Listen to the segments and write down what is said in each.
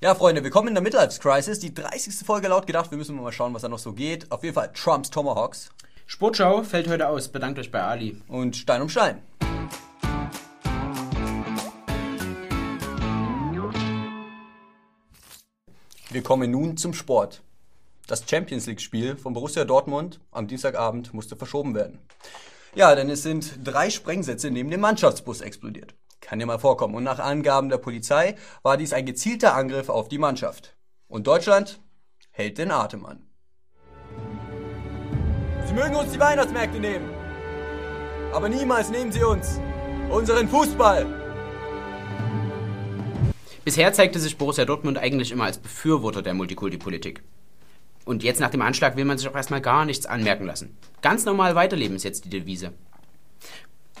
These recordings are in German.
Ja, Freunde, willkommen in der Midlife Crisis. Die 30. Folge laut gedacht. Wir müssen mal schauen, was da noch so geht. Auf jeden Fall Trumps Tomahawks. Sportschau fällt heute aus. Bedankt euch bei Ali. Und Stein um Stein. Wir kommen nun zum Sport. Das Champions League-Spiel von Borussia Dortmund am Dienstagabend musste verschoben werden. Ja, denn es sind drei Sprengsätze neben dem Mannschaftsbus explodiert. Kann ja mal vorkommen. Und nach Angaben der Polizei war dies ein gezielter Angriff auf die Mannschaft. Und Deutschland hält den Atem an. Sie mögen uns die Weihnachtsmärkte nehmen. Aber niemals nehmen Sie uns unseren Fußball. Bisher zeigte sich Borussia Dortmund eigentlich immer als Befürworter der Multikulti-Politik. Und jetzt nach dem Anschlag will man sich auch erstmal gar nichts anmerken lassen. Ganz normal weiterleben ist jetzt die Devise.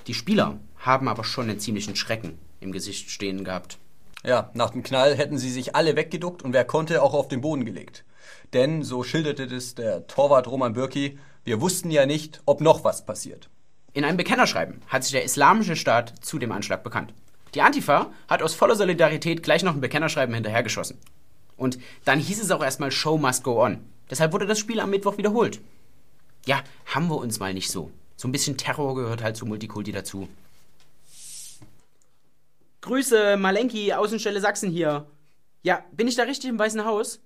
Die Spieler haben aber schon einen ziemlichen Schrecken im Gesicht stehen gehabt. Ja, nach dem Knall hätten sie sich alle weggeduckt und wer konnte auch auf den Boden gelegt. Denn, so schilderte das der Torwart Roman Bürki, wir wussten ja nicht, ob noch was passiert. In einem Bekennerschreiben hat sich der Islamische Staat zu dem Anschlag bekannt. Die Antifa hat aus voller Solidarität gleich noch ein Bekennerschreiben hinterhergeschossen. Und dann hieß es auch erstmal Show must go on. Deshalb wurde das Spiel am Mittwoch wiederholt. Ja, haben wir uns mal nicht so. So ein bisschen Terror gehört halt zu Multikulti dazu. Grüße, Malenki, Außenstelle Sachsen hier. Ja, bin ich da richtig im Weißen Haus?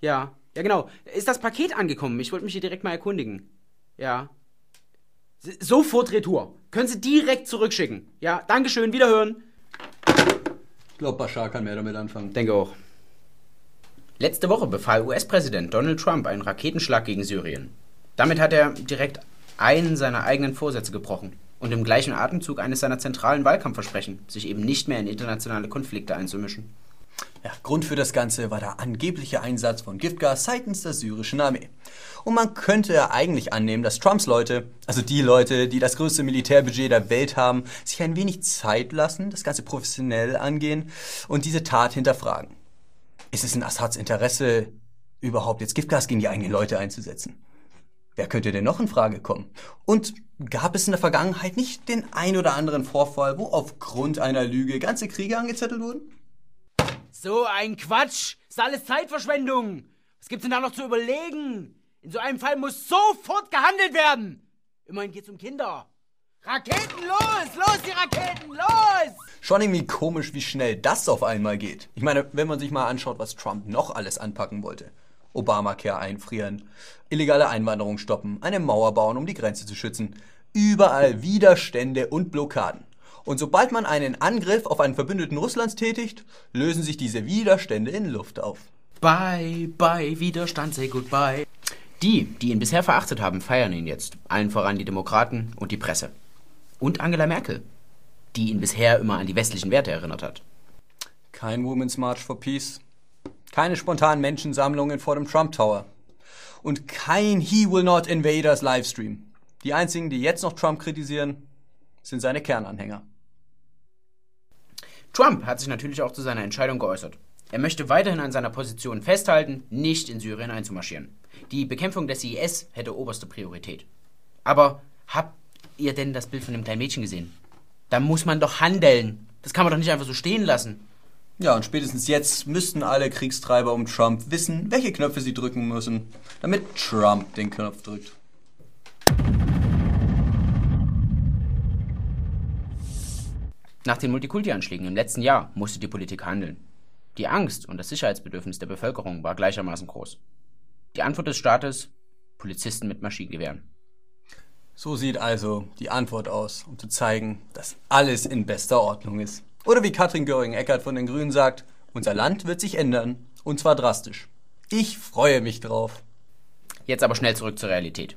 Ja, ja genau. Ist das Paket angekommen? Ich wollte mich hier direkt mal erkundigen. Ja. S sofort Retour. Können Sie direkt zurückschicken. Ja, Dankeschön, wiederhören. Ich glaube, Bashar kann mehr damit anfangen. Denke auch. Letzte Woche befahl US-Präsident Donald Trump einen Raketenschlag gegen Syrien. Damit hat er direkt einen seiner eigenen Vorsätze gebrochen und im gleichen Atemzug eines seiner zentralen Wahlkampfversprechen, sich eben nicht mehr in internationale Konflikte einzumischen. Ja, Grund für das Ganze war der angebliche Einsatz von Giftgas seitens der syrischen Armee. Und man könnte ja eigentlich annehmen, dass Trumps Leute, also die Leute, die das größte Militärbudget der Welt haben, sich ein wenig Zeit lassen, das Ganze professionell angehen und diese Tat hinterfragen. Ist es in Assads Interesse, überhaupt jetzt Giftgas gegen die eigenen Leute einzusetzen? Wer könnte denn noch in Frage kommen? Und gab es in der Vergangenheit nicht den ein oder anderen Vorfall, wo aufgrund einer Lüge ganze Kriege angezettelt wurden? So ein Quatsch! Ist alles Zeitverschwendung! Was gibt's denn da noch zu überlegen? In so einem Fall muss sofort gehandelt werden! Immerhin geht's um Kinder. Raketen los! Los, die Raketen! Los! Schon irgendwie komisch, wie schnell das auf einmal geht. Ich meine, wenn man sich mal anschaut, was Trump noch alles anpacken wollte. Obamacare einfrieren, illegale Einwanderung stoppen, eine Mauer bauen, um die Grenze zu schützen. Überall Widerstände und Blockaden. Und sobald man einen Angriff auf einen Verbündeten Russlands tätigt, lösen sich diese Widerstände in Luft auf. Bye, bye, Widerstand, say goodbye. Die, die ihn bisher verachtet haben, feiern ihn jetzt. Allen voran die Demokraten und die Presse. Und Angela Merkel, die ihn bisher immer an die westlichen Werte erinnert hat. Kein Women's March for Peace, keine spontanen Menschensammlungen vor dem Trump Tower. Und kein He Will Not Invade Us Livestream. Die einzigen, die jetzt noch Trump kritisieren, sind seine Kernanhänger. Trump hat sich natürlich auch zu seiner Entscheidung geäußert. Er möchte weiterhin an seiner Position festhalten, nicht in Syrien einzumarschieren. Die Bekämpfung des IS hätte oberste Priorität. Aber habt ihr denn das Bild von dem kleinen Mädchen gesehen? Da muss man doch handeln. Das kann man doch nicht einfach so stehen lassen. Ja, und spätestens jetzt müssten alle Kriegstreiber um Trump wissen, welche Knöpfe sie drücken müssen, damit Trump den Knopf drückt. Nach den Multikulti-Anschlägen im letzten Jahr musste die Politik handeln. Die Angst und das Sicherheitsbedürfnis der Bevölkerung war gleichermaßen groß. Die Antwort des Staates: Polizisten mit Maschinengewehren. So sieht also die Antwort aus, um zu zeigen, dass alles in bester Ordnung ist. Oder wie Katrin Göring-Eckert von den Grünen sagt, unser Land wird sich ändern, und zwar drastisch. Ich freue mich drauf. Jetzt aber schnell zurück zur Realität.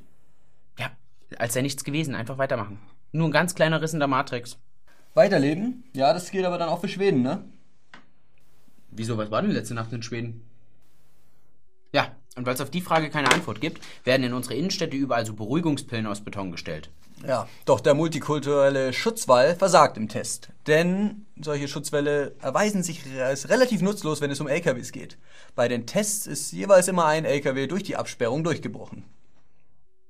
Ja, als sei nichts gewesen, einfach weitermachen. Nur ein ganz kleiner Riss in der Matrix. Weiterleben? Ja, das geht aber dann auch für Schweden, ne? Wieso, was war denn letzte Nacht in Schweden? Ja, und weil es auf die Frage keine Antwort gibt, werden in unsere Innenstädte überall so Beruhigungspillen aus Beton gestellt. Ja, doch der multikulturelle Schutzwall versagt im Test. Denn solche Schutzwälle erweisen sich als relativ nutzlos, wenn es um LKWs geht. Bei den Tests ist jeweils immer ein LKW durch die Absperrung durchgebrochen.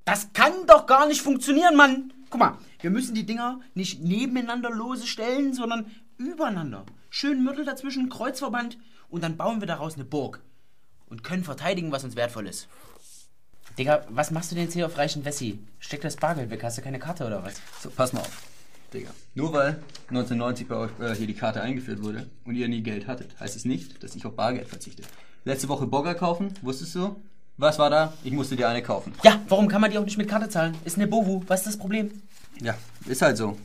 Das kann doch gar nicht funktionieren, Mann! Guck mal, wir müssen die Dinger nicht nebeneinander lose stellen, sondern übereinander. Schön Mörtel dazwischen, Kreuzverband und dann bauen wir daraus eine Burg. Und können verteidigen, was uns wertvoll ist. Digga, was machst du denn jetzt hier auf reichen Wessi? Steck das Bargeld weg, hast du keine Karte oder was? So, pass mal auf. Digga. Nur weil 1990 bei euch äh, hier die Karte eingeführt wurde und ihr nie Geld hattet, heißt es nicht, dass ich auf Bargeld verzichte. Letzte Woche Burger kaufen, wusstest du? Was war da? Ich musste dir eine kaufen. Ja, warum kann man die auch nicht mit Karte zahlen? Ist eine Bovu, was ist das Problem? Ja, ist halt so.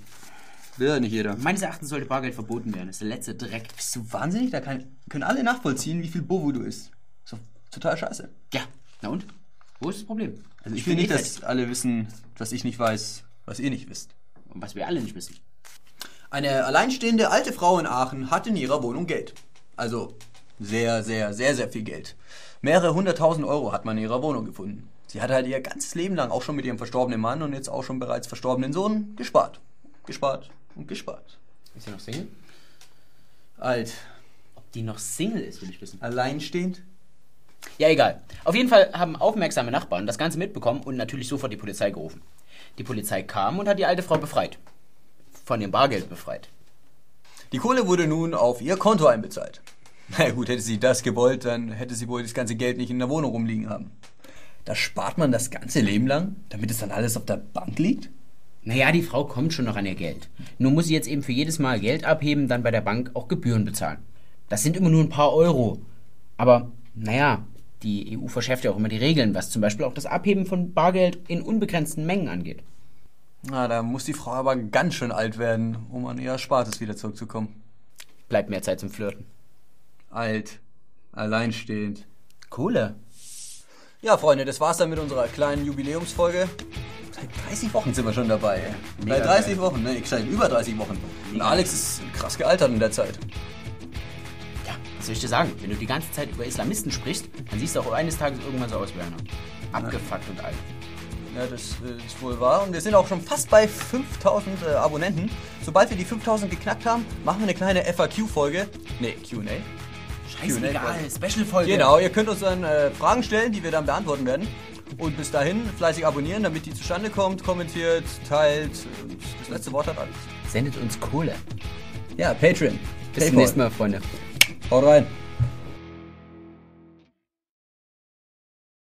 Will ja nicht jeder. Meines Erachtens sollte Bargeld verboten werden. Das ist der letzte Dreck. Bist du wahnsinnig? Da kann, können alle nachvollziehen, wie viel Bovu du isst. So, total scheiße. Ja, na und? Wo ist das Problem? Also ich will nicht, dass alle wissen, was ich nicht weiß, was ihr nicht wisst. Und was wir alle nicht wissen. Eine alleinstehende alte Frau in Aachen hat in ihrer Wohnung Geld. Also sehr, sehr, sehr, sehr viel Geld. Mehrere hunderttausend Euro hat man in ihrer Wohnung gefunden. Sie hat halt ihr ganzes Leben lang auch schon mit ihrem verstorbenen Mann und jetzt auch schon bereits verstorbenen Sohn gespart. Gespart und gespart. Ist sie noch Single? Alt. Ob die noch Single ist, will ich wissen. Alleinstehend? Ja, egal. Auf jeden Fall haben aufmerksame Nachbarn das Ganze mitbekommen und natürlich sofort die Polizei gerufen. Die Polizei kam und hat die alte Frau befreit. Von dem Bargeld befreit. Die Kohle wurde nun auf ihr Konto einbezahlt. Na gut, hätte sie das gewollt, dann hätte sie wohl das ganze Geld nicht in der Wohnung rumliegen haben. Da spart man das ganze Leben lang, damit es dann alles auf der Bank liegt? Naja, die Frau kommt schon noch an ihr Geld. Nur muss sie jetzt eben für jedes Mal Geld abheben, dann bei der Bank auch Gebühren bezahlen. Das sind immer nur ein paar Euro. Aber, naja, die EU verschärft ja auch immer die Regeln, was zum Beispiel auch das Abheben von Bargeld in unbegrenzten Mengen angeht. Na, da muss die Frau aber ganz schön alt werden, um an ihr Erspartes wieder zurückzukommen. Bleibt mehr Zeit zum Flirten. Alt, alleinstehend. Kohle. Ja, Freunde, das war's dann mit unserer kleinen Jubiläumsfolge. Seit 30 Wochen sind wir schon dabei. Seit 30 geil. Wochen, ne? Ich seit über 30 Wochen. Und Alex ist krass gealtert in der Zeit. Soll ich dir sagen? Wenn du die ganze Zeit über Islamisten sprichst, dann siehst du auch eines Tages irgendwann so aus wie einer. Abgefuckt und alt. Ja, das äh, ist wohl wahr. Und wir sind auch schon fast bei 5000 äh, Abonnenten. Sobald wir die 5000 geknackt haben, machen wir eine kleine FAQ-Folge. Ne, QA. Scheißegal, Special-Folge. Genau, ihr könnt uns dann äh, Fragen stellen, die wir dann beantworten werden. Und bis dahin fleißig abonnieren, damit die zustande kommt, kommentiert, teilt. Und das letzte Wort hat Alex. Sendet uns Kohle. Ja, Patreon. Bis zum nächsten Mal, Freunde. All right.